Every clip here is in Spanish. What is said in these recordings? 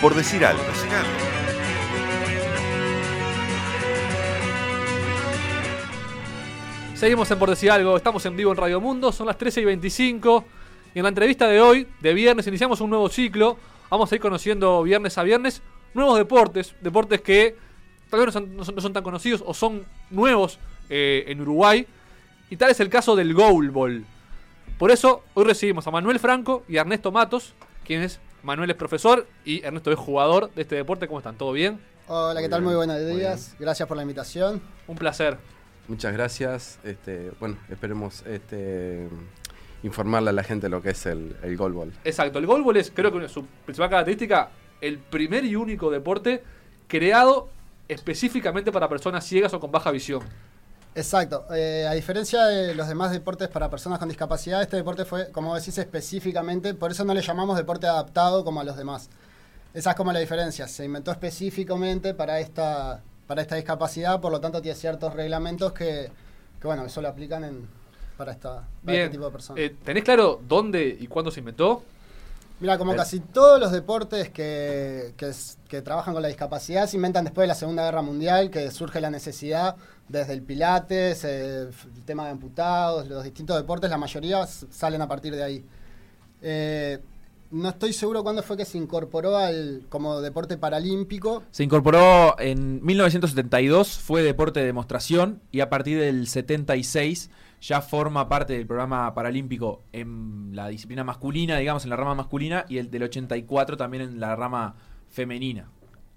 Por decir algo. Seguimos en Por Decir Algo, estamos en vivo en Radio Mundo, son las 13 y 25. Y en la entrevista de hoy, de viernes, iniciamos un nuevo ciclo. Vamos a ir conociendo viernes a viernes nuevos deportes, deportes que tal vez no son, tan conocidos o son nuevos eh, en Uruguay. Y tal es el caso del goalball. Por eso, hoy recibimos a Manuel Franco y a Ernesto Matos, quienes Manuel es profesor y Ernesto es jugador de este deporte. ¿Cómo están? ¿Todo bien? Hola, ¿qué Muy tal? bien, Muy buenos muy días. Gracias por la invitación. Un placer. Muchas gracias. Este, bueno, esperemos este, informarle a la gente lo que es el, el goalball. Exacto, el goalball es, creo que su principal característica, el primer y único deporte creado específicamente para personas ciegas o con baja visión. Exacto. Eh, a diferencia de los demás deportes para personas con discapacidad, este deporte fue, como decís, específicamente, por eso no le llamamos deporte adaptado como a los demás. Esa es como la diferencia. Se inventó específicamente para esta, para esta discapacidad, por lo tanto tiene ciertos reglamentos que, que bueno, que solo aplican en, para, esta, para este tipo de personas. eh, ¿tenés claro dónde y cuándo se inventó? Mira, como casi todos los deportes que, que trabajan con la discapacidad se inventan después de la Segunda Guerra Mundial, que surge la necesidad desde el pilates, eh, el tema de amputados, los distintos deportes, la mayoría salen a partir de ahí. Eh, no estoy seguro cuándo fue que se incorporó al, como deporte paralímpico. Se incorporó en 1972, fue deporte de demostración y a partir del 76 ya forma parte del programa paralímpico en la disciplina masculina, digamos, en la rama masculina, y el del 84 también en la rama femenina.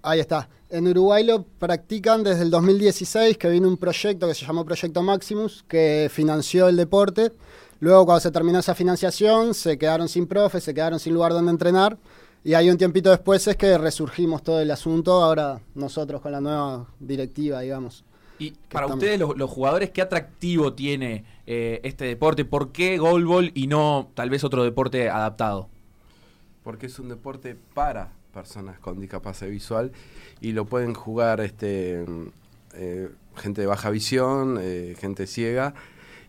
Ahí está. En Uruguay lo practican desde el 2016, que vino un proyecto que se llamó Proyecto Maximus, que financió el deporte. Luego, cuando se terminó esa financiación, se quedaron sin profe, se quedaron sin lugar donde entrenar. Y ahí un tiempito después es que resurgimos todo el asunto, ahora nosotros con la nueva directiva, digamos. Y para estamos- ustedes, los, los jugadores, ¿qué atractivo tiene eh, este deporte? ¿Por qué goalball y no tal vez otro deporte adaptado? Porque es un deporte para personas con discapacidad visual y lo pueden jugar este, eh, gente de baja visión, eh, gente ciega.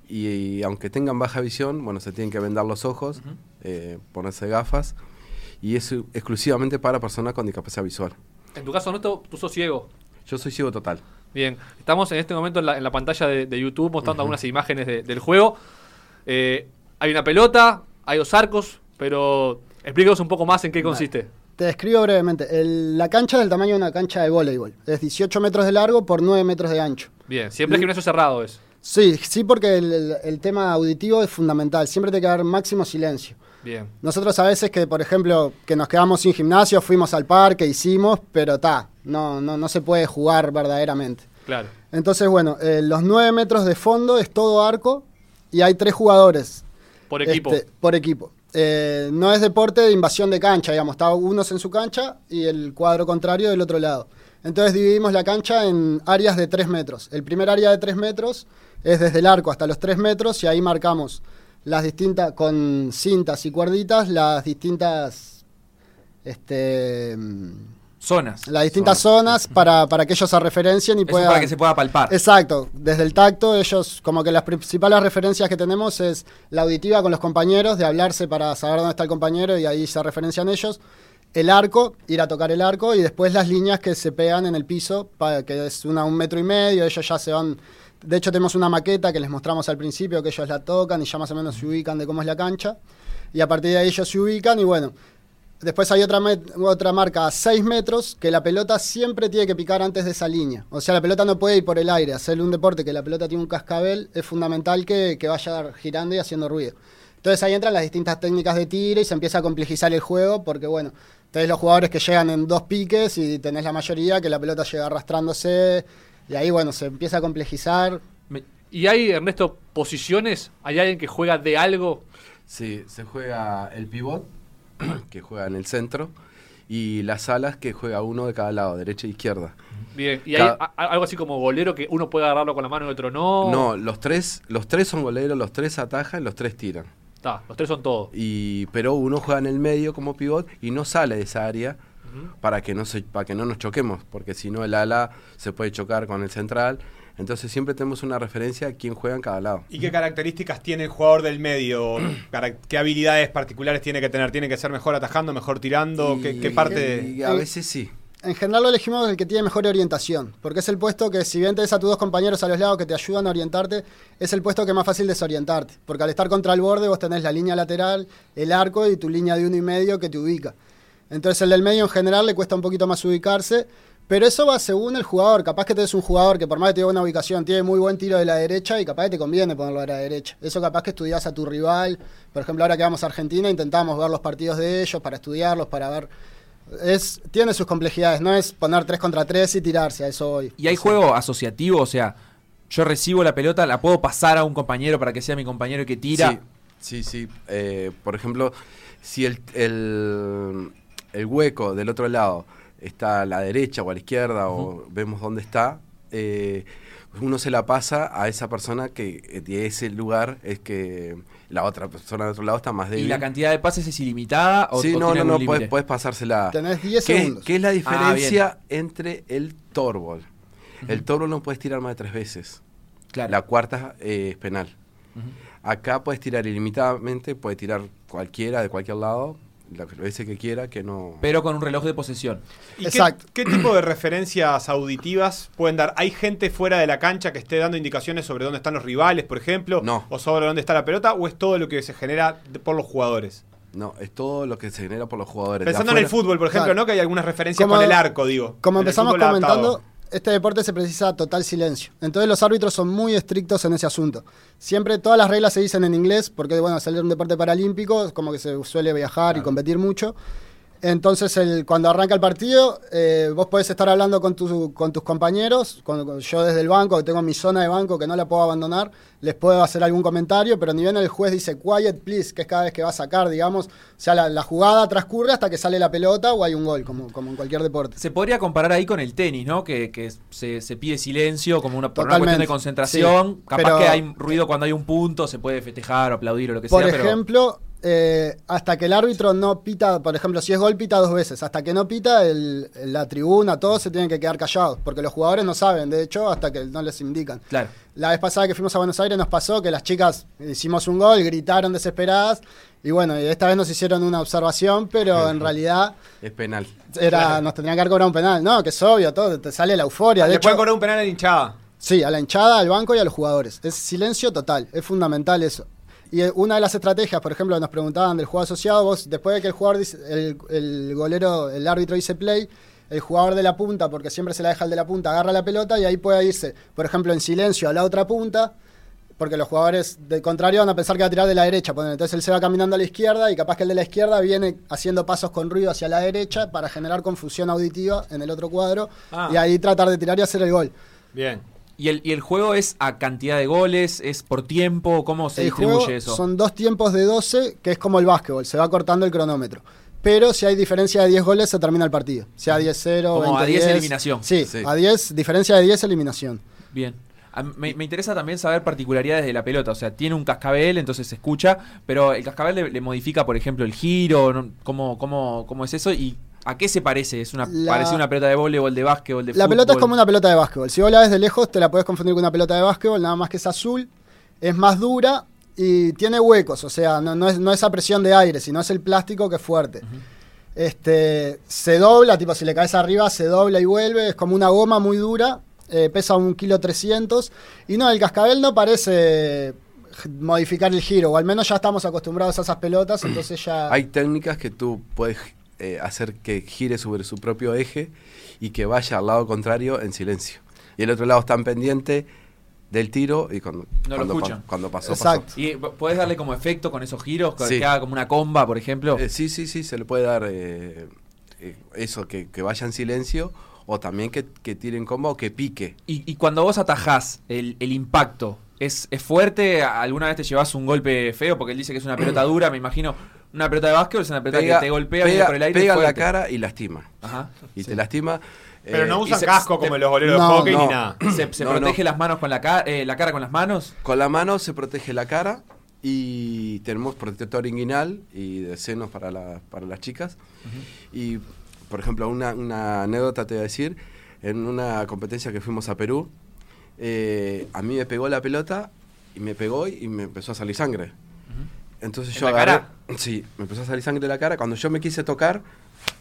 Y, y aunque tengan baja visión, bueno, se tienen que vendar los ojos, eh, ponerse gafas. Y es exclusivamente para personas con discapacidad visual. En tu caso, Ernesto, tú sos ciego. Yo soy ciego total. Bien, estamos en este momento en la, en la pantalla de, de YouTube mostrando algunas imágenes de- del juego. Eh, hay una pelota, hay dos arcos, pero explícanos un poco más en qué consiste. Te describo brevemente. El- la cancha es del tamaño de una cancha de voleibol. Es 18 metros de largo por 9 metros de ancho. Bien, siempre es gimnasio cerrado es. Sí, sí, porque el, el- el tema auditivo es fundamental. Siempre tiene que haber máximo silencio. Bien. Nosotros a veces que, por ejemplo, que nos quedamos sin gimnasio, fuimos al parque, hicimos, pero ta, no, no, no se puede jugar verdaderamente. Claro. Entonces, bueno, eh, los 9 metros de fondo es todo arco y hay tres jugadores. Por equipo. este, por equipo. Eh, no es deporte de invasión de cancha, digamos, está unos en su cancha y el cuadro contrario del otro lado. Entonces dividimos la cancha en áreas de 3 metros. El primer área de 3 metros es desde el arco hasta los 3 metros y ahí marcamos las distintas, con cintas y cuerditas, las distintas, este, Zonas. las distintas zonas para, para que ellos se referencien y Eso puedan... para que se pueda palpar. Exacto, desde el tacto, ellos, como que las principales referencias que tenemos es la auditiva con los compañeros, de hablarse para saber dónde está el compañero y ahí se referencian ellos. El arco, ir a tocar el arco y después las líneas que se pegan en el piso, para, que es una un metro y medio, ellos ya se van. De hecho, tenemos una maqueta que les mostramos al principio, que ellos la tocan y ya más o menos se ubican de cómo es la cancha. Y a partir de ahí ellos se ubican y bueno, Después hay otra, otra marca a 6 metros que la pelota siempre tiene que picar antes de esa línea. O sea, la pelota no puede ir por el aire. Hacerle un deporte que la pelota tiene un cascabel es fundamental que, que vaya girando y haciendo ruido. Entonces ahí entran las distintas técnicas de tiro y se empieza a complejizar el juego porque, bueno, tenés los jugadores que llegan en dos piques y tenés la mayoría que la pelota llega arrastrándose y ahí, bueno, se empieza a complejizar. ¿Y hay, Ernesto, posiciones? ¿Hay alguien que juega de algo? Sí, se juega el pivot, que juega en el centro, y las alas, que juega uno de cada lado, derecha e izquierda. Bien. ¿Y hay a- algo así como golero que uno puede agarrarlo con la mano y otro no? No, los tres, los tres son goleros, los tres atajan, los tres tiran. Está, los tres son todos. Y, pero uno juega en el medio como pivot y no sale de esa área para que no se, para que no nos choquemos, porque si no el ala se puede chocar con el central. Entonces siempre tenemos una referencia a quién juega en cada lado. ¿Y qué características tiene el jugador del medio? ¿Qué habilidades particulares tiene que tener? ¿Tiene que ser mejor atajando, mejor tirando? ¿Qué, Y- qué parte y a veces sí. En general lo elegimos el que tiene mejor orientación, porque es el puesto que si bien tenés a tus dos compañeros a los lados que te ayudan a orientarte, es el puesto que es más fácil desorientarte, porque al estar contra el borde vos tenés la línea lateral, el arco y tu línea de uno y medio que te ubica. Entonces el del medio en general le cuesta un poquito más ubicarse, pero eso va según el jugador. Capaz que tenés un jugador que por más que te buena ubicación, tiene muy buen tiro de la derecha y capaz que te conviene ponerlo a la derecha. Eso capaz que estudias a tu rival. Por ejemplo, ahora que vamos a Argentina intentamos ver los partidos de ellos para estudiarlos, para ver... Es, tiene sus complejidades, no es poner 3 contra 3 y tirarse, a eso voy. Y hay juego asociativo, o sea, yo recibo la pelota, la puedo pasar a un compañero para que sea mi compañero que tira. Sí, sí. sí. Eh, por ejemplo, si el, el, el hueco del otro lado está a la derecha o a la izquierda o vemos dónde está, eh, uno se la pasa a esa persona que eh, de ese lugar es que la otra persona del otro lado está más ¿Y débil. la cantidad de pases es ilimitada o, Sí, o no, no, no, puedes, límite? puedes pasársela. Tenés 10 ¿Qué, segundos. qué es la Ah, diferencia entre el torbol? El torbol no puedes tirar más de tres veces. Claro. La cuarta eh, es penal. Acá puedes tirar ilimitadamente, puede tirar cualquiera de cualquier lado, las veces que quiera, que no... Pero con un reloj de posesión. ¿Y qué, Exacto. qué tipo de referencias auditivas pueden dar? ¿Hay gente fuera de la cancha que esté dando indicaciones sobre dónde están los rivales, por ejemplo? No. ¿O sobre dónde está la pelota? ¿O es todo lo que se genera por los jugadores? No, es todo lo que se genera por los jugadores. Pensando en el fútbol, por ejemplo, Claro. ¿no? Que hay algunas referencias Como- con el arco, digo. Como empezamos adaptado. Este deporte se precisa total silencio. Entonces los árbitros son muy estrictos en ese asunto. Siempre todas las reglas se dicen en inglés, porque bueno, salir un deporte paralímpico, como que se suele viajar y competir mucho. Entonces, el, cuando arranca el partido, eh, vos podés estar hablando con, tu- con tus compañeros. con- con- yo desde el banco, que tengo mi zona de banco que no la puedo abandonar, les puedo hacer algún comentario, pero ni bien el juez dice quiet, please, que es cada vez que va a sacar, digamos. O sea, la, la jugada transcurre hasta que sale la pelota o hay un gol, como, como en cualquier deporte. Se podría comparar ahí con el tenis, ¿no? Que, que se, se pide silencio como una, por una cuestión de concentración. Sí, Capaz que hay ruido cuando hay un punto, se puede festejar o aplaudir o lo que Por sea. pero- ejemplo, eh, hasta que el árbitro no pita, por ejemplo, si es gol, pita dos veces. Hasta que no pita, el- la tribuna, todos se tienen que quedar callados, porque los jugadores no saben, de hecho, hasta que no les indican. Claro. La vez pasada que fuimos a Buenos Aires nos pasó que las chicas hicimos un gol, gritaron desesperadas, y bueno, y esta vez nos hicieron una observación, pero en realidad Es penal. era, nos tendrían que haber cobrado un penal. No, que es obvio, todo, te sale la euforia. De Le pueden cobrar un penal a la hinchada. Sí, a la hinchada, al banco y a los jugadores. Es silencio total, es fundamental eso. Y una de las estrategias, por ejemplo, nos preguntaban del juego asociado, vos después de que el jugador dice, el, el golero, el árbitro dice play, el jugador de la punta, porque siempre se la deja el de la punta, agarra la pelota y ahí puede irse, por ejemplo, en silencio a la otra punta, porque los jugadores del contrario van a pensar que va a tirar de la derecha. Entonces él se va caminando a la izquierda y capaz que el de la izquierda viene haciendo pasos con ruido hacia la derecha para generar confusión auditiva en el otro cuadro Ah. y ahí tratar de tirar y hacer el gol. Bien. ¿Y el, ¿Y el juego es a cantidad de goles? ¿Es por tiempo? ¿Cómo se el distribuye juego eso? son dos tiempos de 12, que es como el básquetbol, se va cortando el cronómetro. Pero si hay diferencia de 10 goles, se termina el partido. Sea 10-0, Como a 10 20-10. eliminación. Sí, Sí. a 10, diferencia de 10, eliminación. Bien. Me, me interesa también saber particularidades de la pelota. O sea, tiene un cascabel, entonces se escucha, pero el cascabel le, le modifica, por ejemplo, el giro. ¿no? ¿Cómo, cómo, cómo es eso? ¿Y a qué se parece? ¿Es una, La- ¿Parece una pelota de voleibol, de básquetbol, de La pelota es como una pelota de básquetbol. Si vos la ves de lejos, te la puedes confundir con una pelota de básquetbol, nada más que es azul, es más dura y tiene huecos. O sea, no, no es, no es a presión de aire, sino es el plástico que es fuerte. Este, se dobla, tipo si le caes arriba, se dobla y vuelve. Es como una goma muy dura, eh, pesa un kilo 300. Y no, el cascabel no parece modificar el giro, o al menos ya estamos acostumbrados a esas pelotas, entonces ya... Hay técnicas que tú puedes eh, hacer que gire sobre su propio eje y que vaya al lado contrario en silencio. Y el otro lado está en pendiente del tiro y cuando, No lo cuando, pasó, Exacto. ¿Y p- podés darle como efecto con esos giros? Sí. Que haga como una comba, por ejemplo. Eh, sí, sí, sí, se le puede dar eh, eh, eso, que, que vaya en silencio o también que, que tiren comba o que pique. Y, y cuando vos atajás el, el impacto, ¿es, ¿es fuerte? ¿Alguna vez te llevas un golpe feo? Porque él dice que es una pelota dura, me imagino. Una pelota de básquet es una pelota Pega, que te golpea pega- por el aire. pega la cara y lastima. Ajá. Y Sí. te lastima. Pero eh, no y usan se- casco te- como los boleros no, de hockey no. ni nada. Se, se No, protege no. las manos con la, ca- eh, la cara con las manos. Con la mano se protege la cara y tenemos protector inguinal y de senos para, la- para las chicas. Y, por ejemplo, una, una anécdota te voy a decir, en una competencia que fuimos a Perú, eh, a mí me pegó la pelota y me pegó y me empezó a salir sangre. Entonces ¿En yo la agarré. cara? Sí, me empezó a salir sangre de la cara. Cuando yo me quise tocar,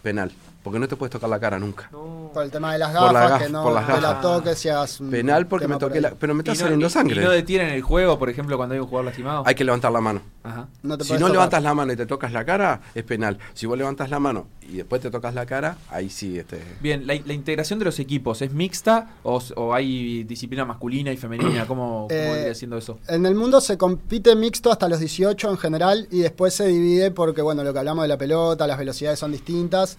penal. Porque no te puedes tocar la cara nunca. No. Por el tema de las Por gafas, la gaf- que no por las te la toques y hagas un Penal porque tema me por toqué ahí. la. Pero me está Y no- saliendo y- sangre. Y no detienen el juego, por ejemplo, cuando hay un jugador lastimado. Hay que levantar la mano. Ajá. No te Si no tocar. levantas la mano y te tocas la cara, es penal. Si vos levantas la mano y después te tocas la cara, ahí sí. Este, Bien, la, la integración de los equipos, ¿es mixta o, hay disciplina masculina y femenina? ¿Cómo, cómo Eh, vendría siendo eso? En el mundo se compite mixto hasta los 18 en general y después se divide porque, bueno, lo que hablamos de la pelota, las velocidades son distintas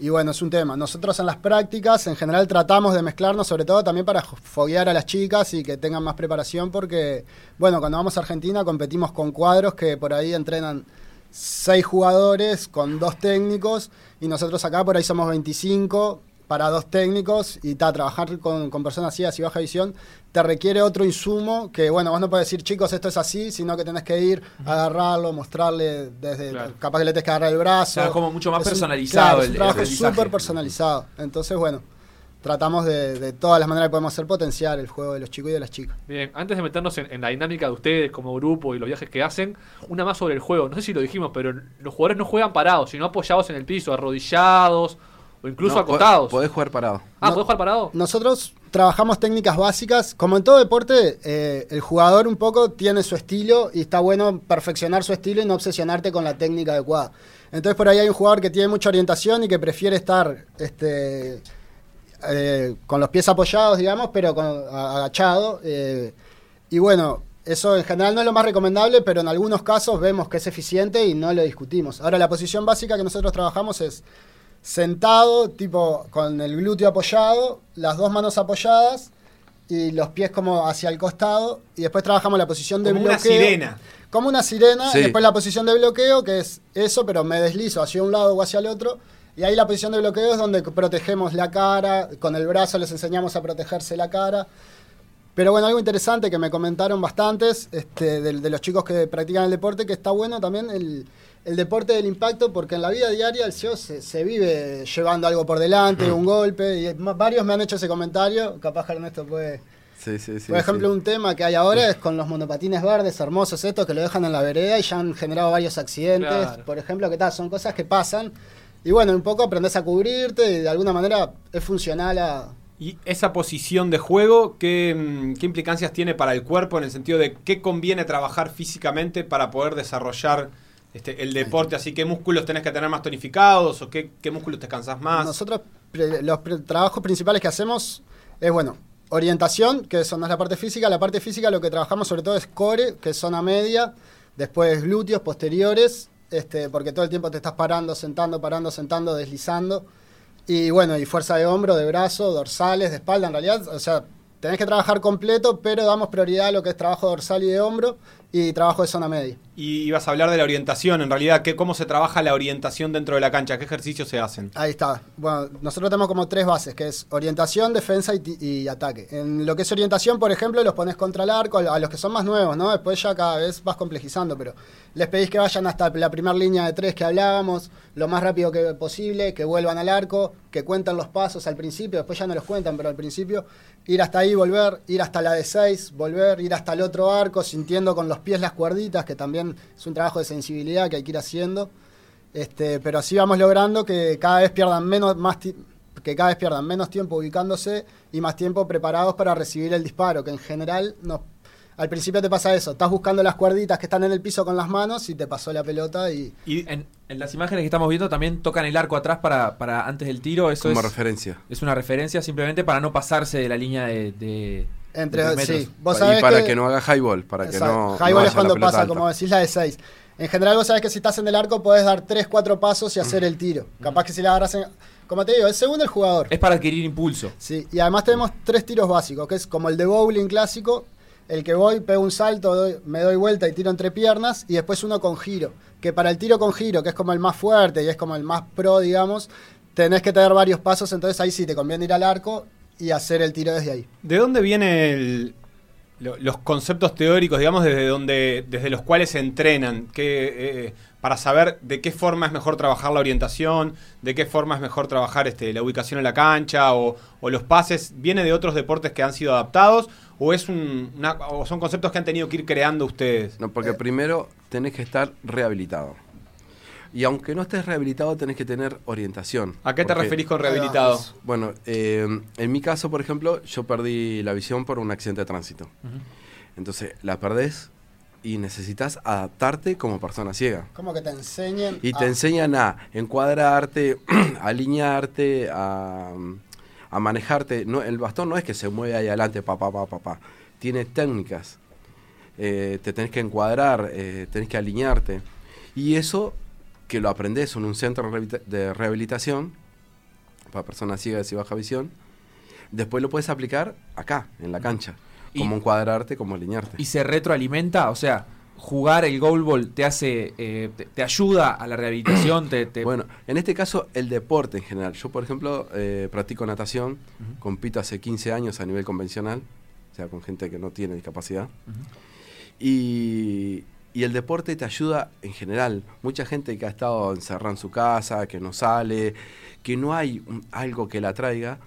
y bueno, es un tema. Nosotros en las prácticas en general tratamos de mezclarnos, sobre todo también para foguear a las chicas y que tengan más preparación porque, bueno, cuando vamos a Argentina competimos con cuadros que por ahí entrenan seis jugadores con dos técnicos y nosotros acá por ahí somos 25 para dos técnicos y ta, trabajar con, con personas ciegas y baja visión te requiere otro insumo que, bueno, vos no puedes decir, chicos, esto es así, sino que tenés que ir, agarrarlo, mostrarle desde, Claro. capaz que le tenés que agarrar el brazo. O sea, como mucho más Es un- personalizado claro, el- es un trabajo súper personalizado. Entonces, bueno, tratamos de, de todas las maneras que podemos hacer potenciar el juego de los chicos y de las chicas. Bien, antes de meternos en, en la dinámica de ustedes como grupo y los viajes que hacen, una más sobre el juego. No sé si lo dijimos, pero los jugadores no juegan parados, sino apoyados en el piso, arrodillados o incluso no, acostados. Podés, jugar parado. ah, No. ¿podés jugar parado? Nosotros trabajamos técnicas básicas. Como en todo deporte, eh, el jugador un poco tiene su estilo y está bueno perfeccionar su estilo y no obsesionarte con la técnica adecuada. Entonces por ahí hay un jugador que tiene mucha orientación y que prefiere estar este, eh, con los pies apoyados, digamos, pero con, agachado. eh, y bueno, eso en general no es lo más recomendable, pero en algunos casos vemos que es eficiente y no lo discutimos. Ahora, la posición básica que nosotros trabajamos es sentado, tipo con el glúteo apoyado, las dos manos apoyadas y los pies como hacia el costado. Y después trabajamos la posición de Como una bloqueo. sirena. Como una sirena. Sí. Y después la posición de bloqueo, que es eso, pero me deslizo hacia un lado o hacia el otro. Y ahí la posición de bloqueo es donde protegemos la cara. Con el brazo les enseñamos a protegerse la cara. Pero bueno, algo interesante que me comentaron bastantes este, de, de los chicos que practican el deporte, que está bueno también el, el deporte del impacto, porque en la vida diaria el CEO se, se vive llevando algo por delante, un golpe, y varios me han hecho ese comentario, capaz Ernesto puede... Sí, sí, sí. por ejemplo, sí. un tema que hay ahora es con los monopatines verdes hermosos estos que lo dejan en la vereda y ya han generado varios accidentes, Claro. por ejemplo, que tal, son cosas que pasan. Y bueno, un poco aprendes a cubrirte y de alguna manera es funcional a, Y esa posición de juego, ¿qué, mm, ¿qué implicancias tiene para el cuerpo en el sentido de qué conviene trabajar físicamente para poder desarrollar este, el deporte? Así, ¿qué músculos tenés que tener más tonificados o qué, qué músculos te cansás más? Nosotros, los trabajos principales que hacemos es, bueno, orientación, que eso no es la parte física. La parte física lo que trabajamos sobre todo es core, que es zona media, después glúteos posteriores, este, porque todo el tiempo te estás parando, sentando, parando, sentando, deslizando. Y bueno, y fuerza de hombro, de brazo, dorsales, de espalda, en realidad, o sea, tenés que trabajar completo, pero damos prioridad a lo que es trabajo dorsal y de hombro y trabajo de zona media. Y ibas a hablar de la orientación, en realidad, ¿qué, ¿cómo se trabaja la orientación dentro de la cancha? ¿Qué ejercicios se hacen? Ahí está. Bueno, nosotros tenemos como tres bases, que es orientación, defensa y, y ataque. En lo que es orientación, por ejemplo, los pones contra el arco, a los que son más nuevos, ¿no? Después ya cada vez vas complejizando, pero les pedís que vayan hasta la primera línea de tres que hablábamos, lo más rápido que posible, que vuelvan al arco, que cuenten los pasos al principio, después ya no los cuentan, pero al principio ir hasta ahí, volver, ir hasta la de seis, volver, ir hasta el otro arco, sintiendo con los pies las cuerditas, que también es un trabajo de sensibilidad que hay que ir haciendo. Este, pero así vamos logrando que cada vez pierdan menos, más que cada vez pierdan menos tiempo ubicándose y más tiempo preparados para recibir el disparo, que en general no, al principio te pasa eso, estás buscando las cuerditas que están en el piso con las manos y te pasó la pelota y Y, En, en las imágenes que estamos viendo también tocan el arco atrás para, para antes del tiro. Eso Como es, referencia. es una referencia simplemente para no pasarse de la línea de... de- entre sí, vos y sabés para que, no haga highball, para que no. Highball no es cuando pasa, alta. como decís, la de 6. En general vos sabés que si estás en el arco podés dar 3, 4 pasos y hacer el tiro. Capaz que si la agarras en... Como te digo, es según el jugador. Es para adquirir impulso. Sí, y además tenemos tres tiros básicos, que es como el de bowling clásico, el que voy, pego un salto, doy- me doy vuelta y tiro entre piernas, y después uno con giro, que para el tiro con giro, que es como el más fuerte y es como el más pro, digamos, tenés que tener varios pasos, entonces ahí sí te conviene ir al arco y hacer el tiro desde ahí. ¿De dónde vienen los conceptos teóricos, digamos, desde donde, desde los cuales se entrenan? Que, eh, para saber de qué forma es mejor trabajar la orientación, de qué forma es mejor trabajar este, la ubicación en la cancha o, o los pases, ¿viene de otros deportes que han sido adaptados? ¿O, es un, una- o son conceptos que han tenido que ir creando ustedes? No, porque primero tenés que estar rehabilitado. Y aunque no estés rehabilitado, tenés que tener orientación. ¿A qué te Porque, referís con rehabilitado? Bueno, eh, en mi caso, por ejemplo, yo perdí la visión por un accidente de tránsito. Entonces, la perdés y necesitas adaptarte como persona ciega. Como que te enseñen. Y a- te enseñan a encuadrarte, a alinearte, a, a manejarte. No, el bastón no es que se mueve ahí adelante, pa, pa, pa, pa, pa. Tiene técnicas. Eh, te tenés que encuadrar, eh, tenés que alinearte. Y eso que lo aprendes en un centro de rehabilita- de rehabilitación para personas ciegas y baja visión, después lo puedes aplicar acá, en la cancha. Y- Como encuadrarte, como alinearte. ¿Y se retroalimenta? O sea, jugar el goalball te hace, eh, te, te ayuda a la rehabilitación, te, te- Bueno, en este caso el deporte en general. Yo, por ejemplo, eh, practico natación, compito hace 15 años a nivel convencional, o sea, con gente que no tiene discapacidad. y, y el deporte te ayuda en general. Mucha gente que ha estado encerrada en su casa, que no sale, que no hay algo que la traiga,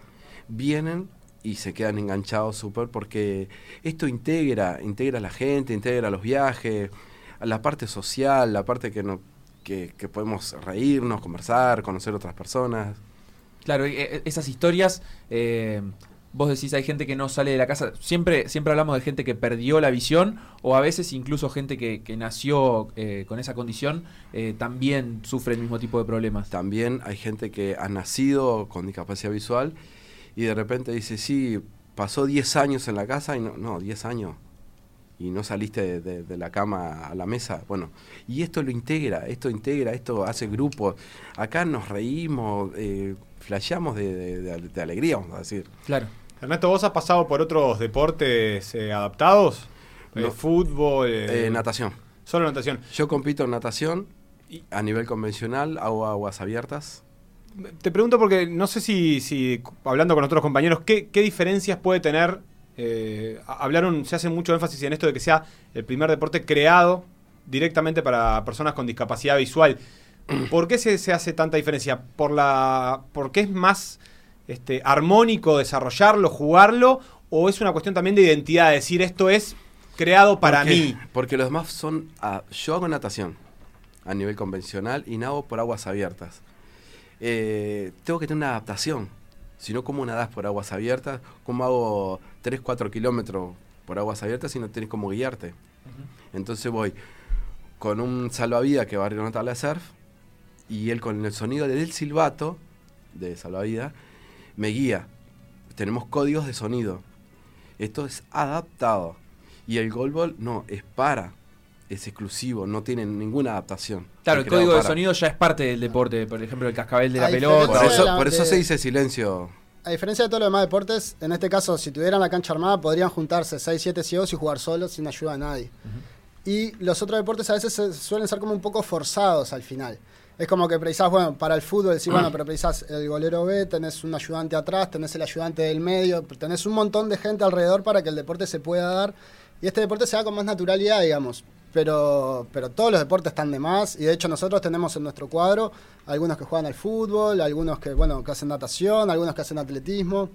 vienen y se quedan enganchados súper porque esto integra, integra a la gente, integra los viajes, la parte social, la parte que no que, que podemos reírnos, conversar, conocer otras personas. Claro, e- e- esas historias, eh, vos decís, hay gente que no sale de la casa. Siempre, siempre hablamos de gente que perdió la visión o a veces incluso gente que, que nació eh, con esa condición eh, también sufre el mismo tipo de problemas. También hay gente que ha nacido con discapacidad visual y de repente dice, sí, pasó 10 años en la casa y no, no, 10 años. Y no saliste de, la cama a la mesa. Bueno, y esto lo integra, esto integra, esto hace grupos. Acá nos reímos, eh, flasheamos de, de- de- de alegría, vamos a decir. Claro. Ernesto, ¿vos has pasado por otros deportes eh, adaptados? Eh, No. fútbol, eh, Eh, natación. solo natación. Yo compito en natación Y- a nivel convencional, hago aguas abiertas. Te pregunto porque no sé si, si hablando con otros compañeros, ¿qué, qué diferencias puede tener? eh, hablaron, se hace mucho énfasis en esto de que sea el primer deporte creado directamente para personas con discapacidad visual. ¿Por qué se, se hace tanta diferencia? ¿Por la, ¿Porque es más este, armónico desarrollarlo, jugarlo? ¿O es una cuestión también de identidad? Decir, esto es creado para Porque- mí. Porque los demás son. ah, yo hago natación a nivel convencional y nado por aguas abiertas. Eh, tengo que tener una adaptación. Si no, ¿cómo nadás por aguas abiertas? ¿Cómo hago 3, 4 kilómetros por aguas abiertas si no tenés cómo guiarte? Entonces voy con un salvavidas que va a una tabla de surf y él con el sonido del silbato de salvavidas me guía. Tenemos códigos de sonido. Esto es adaptado. Y el goalball no, es para. Es exclusivo, no tiene ninguna adaptación. Claro, Es el código de sonido ya es parte del deporte. Por ejemplo, el cascabel de la pelota. Por eso, de la- por eso de- se dice silencio. A diferencia de todos los demás deportes, en este caso, si tuvieran la cancha armada, podrían juntarse 6, 7 ciegos y jugar solos sin ayuda de nadie. Y los otros deportes a veces se- suelen ser como un poco forzados al final. Es como que precisás, bueno, para el fútbol decís, bueno, pero precisás el golero B, tenés un ayudante atrás, tenés el ayudante del medio, tenés un montón de gente alrededor para que el deporte se pueda dar. Y este deporte se da con más naturalidad, digamos. Pero, pero todos los deportes están de más. Y de hecho nosotros tenemos en nuestro cuadro algunos que juegan al fútbol, algunos que, bueno, que hacen natación, algunos que hacen atletismo.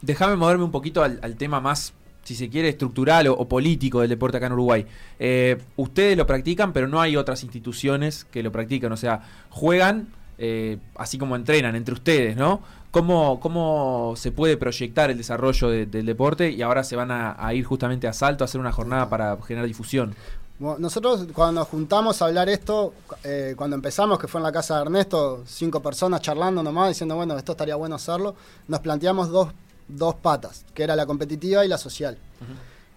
Déjame moverme un poquito al, al tema más, si se quiere, estructural o, político del deporte acá en Uruguay. Eh, ustedes lo practican, pero no hay otras instituciones que lo practican. O sea, juegan eh, así como entrenan entre ustedes, ¿no? ¿Cómo, cómo se puede proyectar el desarrollo de- del deporte? Y ahora se van a, ir justamente a Salto a hacer una jornada para generar difusión. Nosotros cuando juntamos a hablar esto, eh, cuando empezamos, que fue en la casa de Ernesto, cinco personas charlando nomás, diciendo, bueno, esto estaría bueno hacerlo, nos planteamos dos, dos patas, que era la competitiva y la social.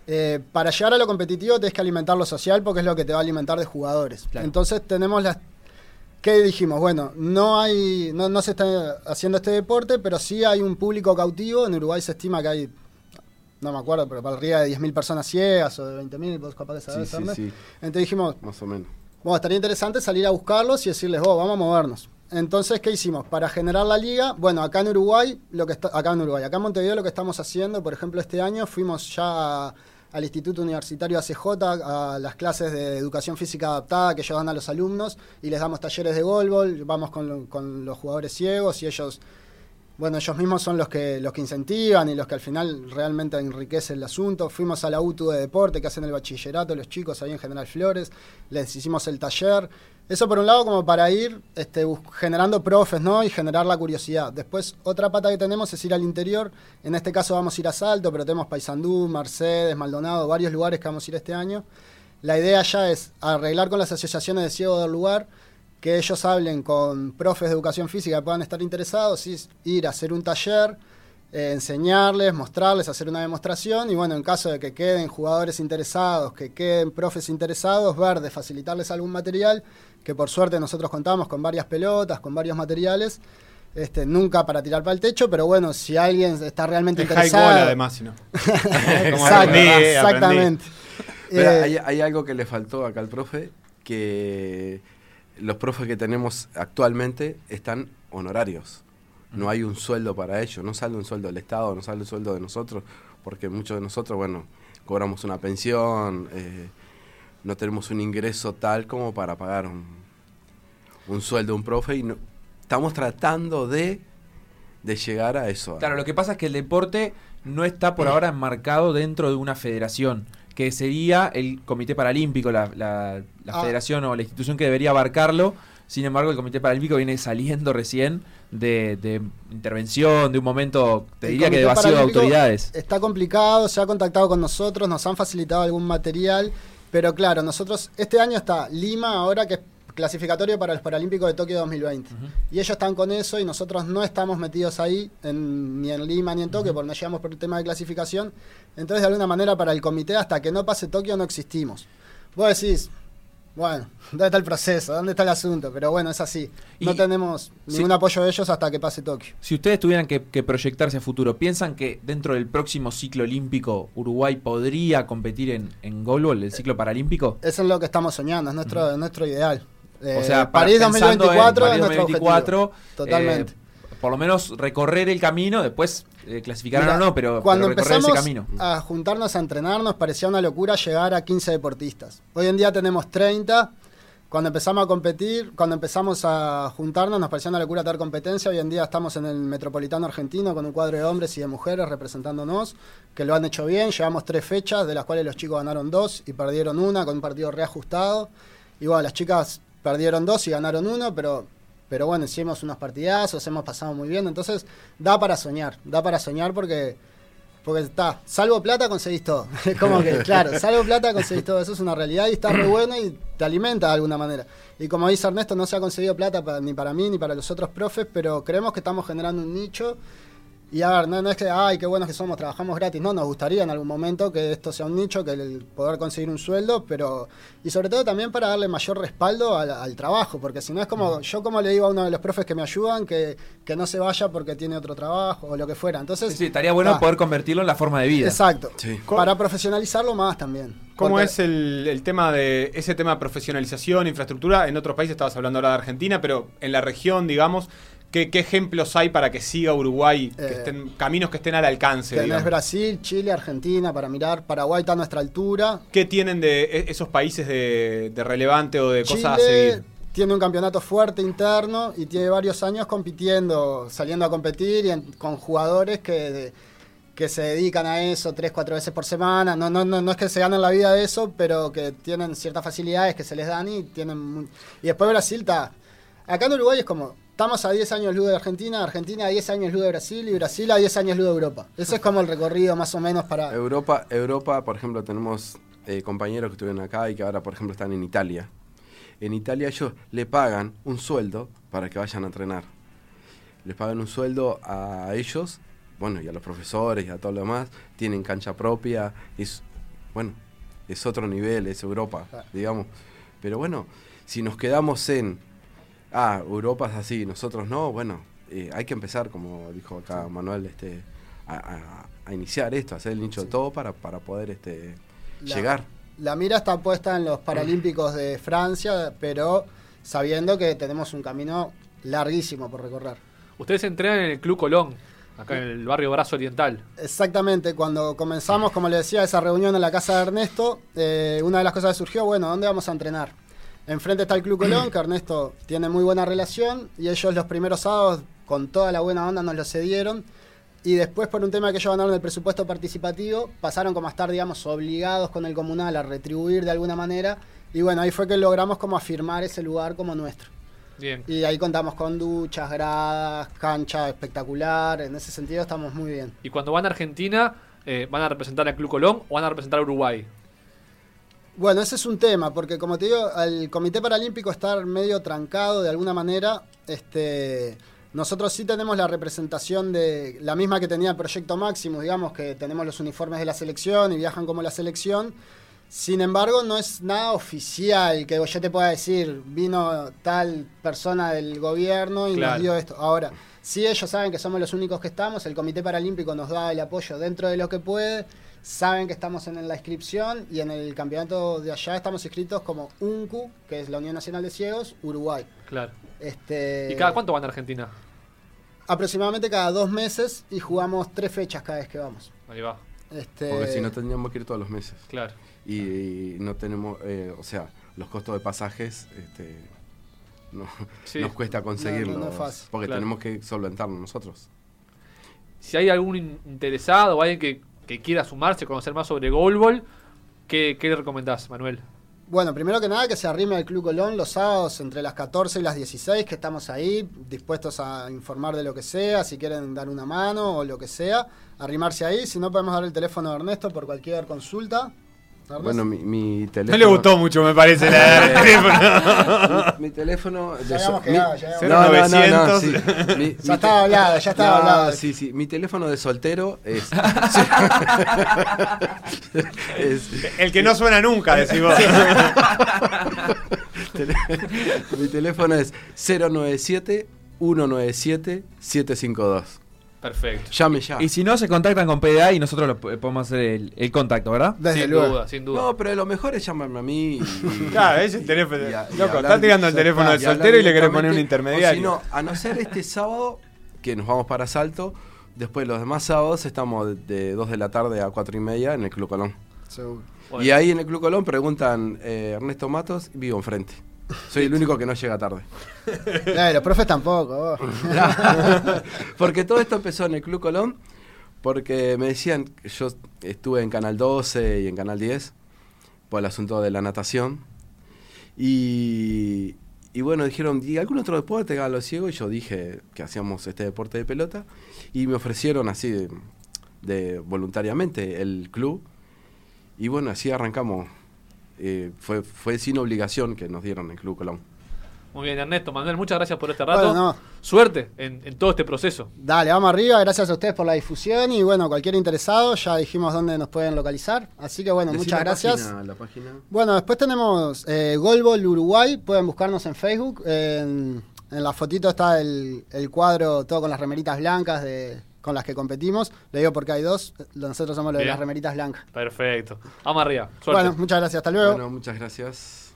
Eh, para llegar a lo competitivo tenés que alimentar lo social porque es lo que te va a alimentar de jugadores. Claro. Entonces tenemos las... ¿Qué dijimos? Bueno, no hay, no, no se está haciendo este deporte, pero sí hay un público cautivo. En Uruguay se estima que hay, no me acuerdo, pero para arriba de 10.000 personas ciegas o de 20.000, vos capaz que sabés, sí, sí, Entonces dijimos, más o menos. bueno, estaría interesante salir a buscarlos y decirles, vos, vamos a movernos. Entonces, ¿qué hicimos? Para generar la liga, bueno, acá en Uruguay, lo que está, acá en Uruguay, acá en Montevideo lo que estamos haciendo, por ejemplo, este año fuimos ya a- al Instituto Universitario ACJ, a las clases de educación física adaptada que ellos dan a los alumnos y les damos talleres de golbol, vamos con los jugadores ciegos y ellos bueno, ellos mismos son los que, los que incentivan y los que al final realmente enriquecen el asunto. Fuimos a la UTU de deporte que hacen el bachillerato los chicos ahí en General Flores, les hicimos el taller. Eso por un lado como para ir este, generando profes, ¿no? Y generar la curiosidad. Después otra pata que tenemos es ir al interior. En este caso vamos a ir a Salto, pero tenemos Paysandú, Mercedes, Maldonado, varios lugares que vamos a ir este año. La idea ya es arreglar con las asociaciones de ciegos del lugar, que ellos hablen con profes de educación física que puedan estar interesados, y ir a hacer un taller, eh, enseñarles, mostrarles, hacer una demostración y bueno, en caso de que queden jugadores interesados, que queden profes interesados, ver de facilitarles algún material, que por suerte nosotros contamos con varias pelotas, con varios materiales, este, nunca para tirar para el techo, pero bueno, si alguien está realmente Es high interesado... goal además, si no. Como Exacto, aprendí, aprendí. exactamente. Eh, hay, hay algo que le faltó acá al profe, que los profes que tenemos actualmente están honorarios. No hay un sueldo para ellos, no sale un sueldo del Estado, no sale un sueldo de nosotros, porque muchos de nosotros, bueno, cobramos una pensión, eh, no tenemos un ingreso tal como para pagar un, un sueldo a un profe y no- estamos tratando de, de llegar a eso. Claro, lo que pasa es que el deporte no está por ahora enmarcado dentro de una federación, que sería el Comité Paralímpico, la, la- la Ah. federación o la institución que debería abarcarlo. Sin embargo, el Comité Paralímpico viene saliendo recién de, de intervención, de un momento, te El diría que de vacío de autoridades. Está complicado, se ha contactado con nosotros, nos han facilitado algún material, pero claro, nosotros, este año está Lima ahora que es clasificatorio para los Paralímpicos de Tokio 2020. Y ellos están con eso y nosotros no estamos metidos ahí, en- ni en Lima ni en Tokio, porque no llegamos por el tema de clasificación. Entonces, de alguna manera, para el comité, hasta que no pase Tokio, no existimos. Vos decís, bueno, ¿dónde está el proceso? ¿Dónde está el asunto? Pero bueno, es así. No Y- tenemos ningún apoyo de ellos hasta que pase Tokio. Si ustedes tuvieran que, que proyectarse a futuro, ¿piensan que dentro del próximo ciclo olímpico Uruguay podría competir en, en goalball, el ciclo paralímpico? Eso es lo que estamos soñando, es nuestro, es nuestro ideal. Eh, o sea, para- París pensando en 2024 París es nuestro 2024, objetivo. Totalmente. Por lo menos recorrer el camino, después eh, clasificar Mira, o no, pero, cuando pero recorrer ese empezamos camino. a juntarnos a entrenar nos parecía una locura llegar a 15 deportistas. Hoy en día tenemos 30. Cuando empezamos a competir, cuando empezamos a juntarnos nos parecía una locura tener competencia. Hoy en día estamos en el Metropolitano Argentino con un cuadro de hombres y de mujeres representándonos, que lo han hecho bien. Llevamos tres fechas, de las cuales los chicos ganaron dos y perdieron una con un partido reajustado. Y bueno, las chicas perdieron dos y ganaron uno, pero pero bueno, hicimos unos partidazos, hemos pasado muy bien, entonces da para soñar, da para soñar porque porque está, salvo plata conseguís todo. Como que, claro, salvo plata conseguís todo, eso es una realidad y está muy bueno y te alimenta de alguna manera. Y como dice Ernesto, no se ha conseguido plata ni para mí ni para los otros profes, pero creemos que estamos generando un nicho. Y a ver, no, no es que, ay, qué buenos que somos, trabajamos gratis. No, nos gustaría en algún momento que esto sea un nicho, que el poder conseguir un sueldo, pero. Y sobre todo también para darle mayor respaldo al, al trabajo, porque si no es como. Yo, como le digo a uno de los profes que me ayudan, que, que no se vaya porque tiene otro trabajo o lo que fuera. Entonces. Sí, sí, estaría bueno ah, poder convertirlo en la forma de vida. Exacto. Sí. Para profesionalizarlo más también. ¿Cómo Porque- es el, el tema de ese tema de profesionalización, infraestructura? En otros países estabas hablando ahora de Argentina, pero en la región, digamos, ¿qué, qué ejemplos hay para que siga Uruguay, que Eh, caminos que estén al alcance? Tenés digamos? Brasil, Chile, Argentina para mirar. Paraguay está a nuestra altura. ¿Qué tienen de e- esos países de, de relevante o de cosas a seguir? tiene un campeonato fuerte interno y tiene varios años compitiendo, saliendo a competir y en- con jugadores que, que se dedican a eso tres, cuatro veces por semana. No, no, no, no es que se ganen la vida de eso, pero que tienen ciertas facilidades que se les dan y tienen... Y después Brasil está... Acá en Uruguay es como, estamos a 10 años luz de Argentina, Argentina a 10 años luz de Brasil y Brasil a 10 años luz de Europa. Ese es como el recorrido más o menos para... Europa, Europa, por ejemplo, tenemos eh, compañeros que estuvieron acá y que ahora, por ejemplo, están en Italia. En Italia ellos le pagan un sueldo para que vayan a entrenar. Les pagan un sueldo a ellos, bueno, y a los profesores y a todo lo demás. Tienen cancha propia. Es, bueno, es otro nivel, es Europa, Claro. digamos. Pero bueno, si nos quedamos en, ah, Europa es así, nosotros no, bueno, eh, hay que empezar, como dijo acá Manuel, este, a, a- a iniciar esto, a hacer el nicho de todo para, para poder este, La- llegar. La mira está puesta en los Paralímpicos de Francia, pero sabiendo que tenemos un camino larguísimo por recorrer. Ustedes entrenan en el Club Colón, acá en el barrio Brazo Oriental. Exactamente, cuando comenzamos, como le decía, esa reunión en la casa de Ernesto, eh, una de las cosas que surgió, bueno, ¿dónde vamos a entrenar? Enfrente está el Club Colón, que Ernesto tiene muy buena relación, y ellos los primeros sábados con toda la buena onda nos lo cedieron. Y después, por un tema que ellos ganaron el presupuesto participativo, pasaron como a estar, digamos, obligados con el comunal a retribuir de alguna manera. Y bueno, ahí fue que logramos como afirmar ese lugar como nuestro. Bien. Y ahí contamos con duchas, gradas, cancha espectacular. En ese sentido estamos muy bien. Y cuando van a Argentina, eh, ¿van a representar al Club Colón o van a representar a Uruguay? Bueno, ese es un tema, porque como te digo, al Comité Paralímpico estar medio trancado de alguna manera, este, nosotros sí tenemos la representación de la misma que tenía el Proyecto Máximo, digamos que tenemos los uniformes de la selección y viajan como la selección. Sin embargo, no es nada oficial que yo te pueda decir, vino tal persona del gobierno y Claro. nos dio esto. Ahora, sí ellos saben que somos los únicos que estamos, el Comité Paralímpico nos da el apoyo dentro de lo que puede, saben que estamos en la inscripción y en el campeonato de allá estamos inscritos como UNCU, que es la Unión Nacional de Ciegos, Uruguay. Claro. Este, ¿Y cada cuánto van a Argentina? Aproximadamente cada dos meses y jugamos tres fechas cada vez que vamos. Ahí va. Este, Porque si no tendríamos que ir todos los meses. Claro. Y, y no tenemos, eh, o sea, los costos de pasajes este, no- Sí. nos cuesta conseguirlos. No, no, no es fácil. porque Claro. tenemos que solventarlo nosotros. Si hay algún in- interesado o alguien que, que quiera sumarse, conocer más sobre goalball, ¿qué, qué le recomendás, Manuel? Bueno, primero que nada que se arrime al Club Colón los sábados entre las 14 y las 16, que estamos ahí dispuestos a informar de lo que sea, si quieren dar una mano o lo que sea, arrimarse ahí, si no podemos dar el teléfono de Ernesto por cualquier consulta. Ernesto. Bueno, mi, mi No teléfono. le gustó mucho, me parece, la el teléfono. mi, mi teléfono. de Ya mi- quedado, ya habíamos No, no, no, no, 0900. sí. Mi- mi Ya estaba te- hablado, ya estaba No, hablado. Sí, sí. Mi teléfono de soltero es. es- El que no suena nunca, decís vos. tele- mi teléfono es 097 197 752. Perfecto. Llame ya. Y si no, se contactan con PDA y nosotros lo po- podemos hacer el, el contacto, ¿verdad? Desde sin luego. duda, sin duda. No, pero lo mejor es llamarme a mí. Y, Claro, es el teléfono. y a- y Loco, hablar- está tirando el ya teléfono está, del hablar soltero y le querés poner un directamente. intermediario. O si no, a no ser este sábado, que nos vamos para Salto, después los demás sábados estamos de- de 2 de la tarde a 4 y media en el Club Colón. Seguro. Bueno. Y ahí en el Club Colón preguntan, eh, Ernesto Matos, vivo enfrente. Soy el único que no llega tarde. Eh, los profes tampoco. porque todo esto empezó en el Club Colón, porque me decían, que yo estuve en Canal 12 y en Canal 10, por el asunto de la natación. Y, y bueno, dijeron, ¿y algún otro deporte hagan los ciegos? Y yo dije que hacíamos este deporte de pelota. Y me ofrecieron así, de, de voluntariamente, el club. Y bueno, así arrancamos. Eh, fue, fue sin obligación que nos dieron el Club Colón. Muy bien, Ernesto. Manuel, muchas gracias por este rato. Bueno, no. Suerte en, en todo este proceso. Dale, vamos arriba, gracias a ustedes por la difusión y bueno, cualquier interesado, ya dijimos dónde nos pueden localizar. Así que bueno, Decí muchas la gracias. página, la página. Bueno, después tenemos eh, Golbol Uruguay, pueden buscarnos en Facebook. En, en la fotito está el, el cuadro todo con las remeritas blancas de, con las que competimos. Le digo porque hay dos, nosotros somos los de las remeritas blancas. Perfecto. Vamos arriba. Suerte. Bueno, muchas gracias, hasta luego. Bueno, muchas gracias.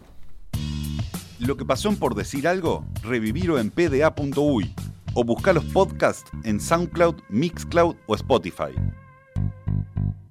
Lo que pasó en por decir algo, revivirlo en pda.uy o buscar los podcasts en SoundCloud, Mixcloud o Spotify.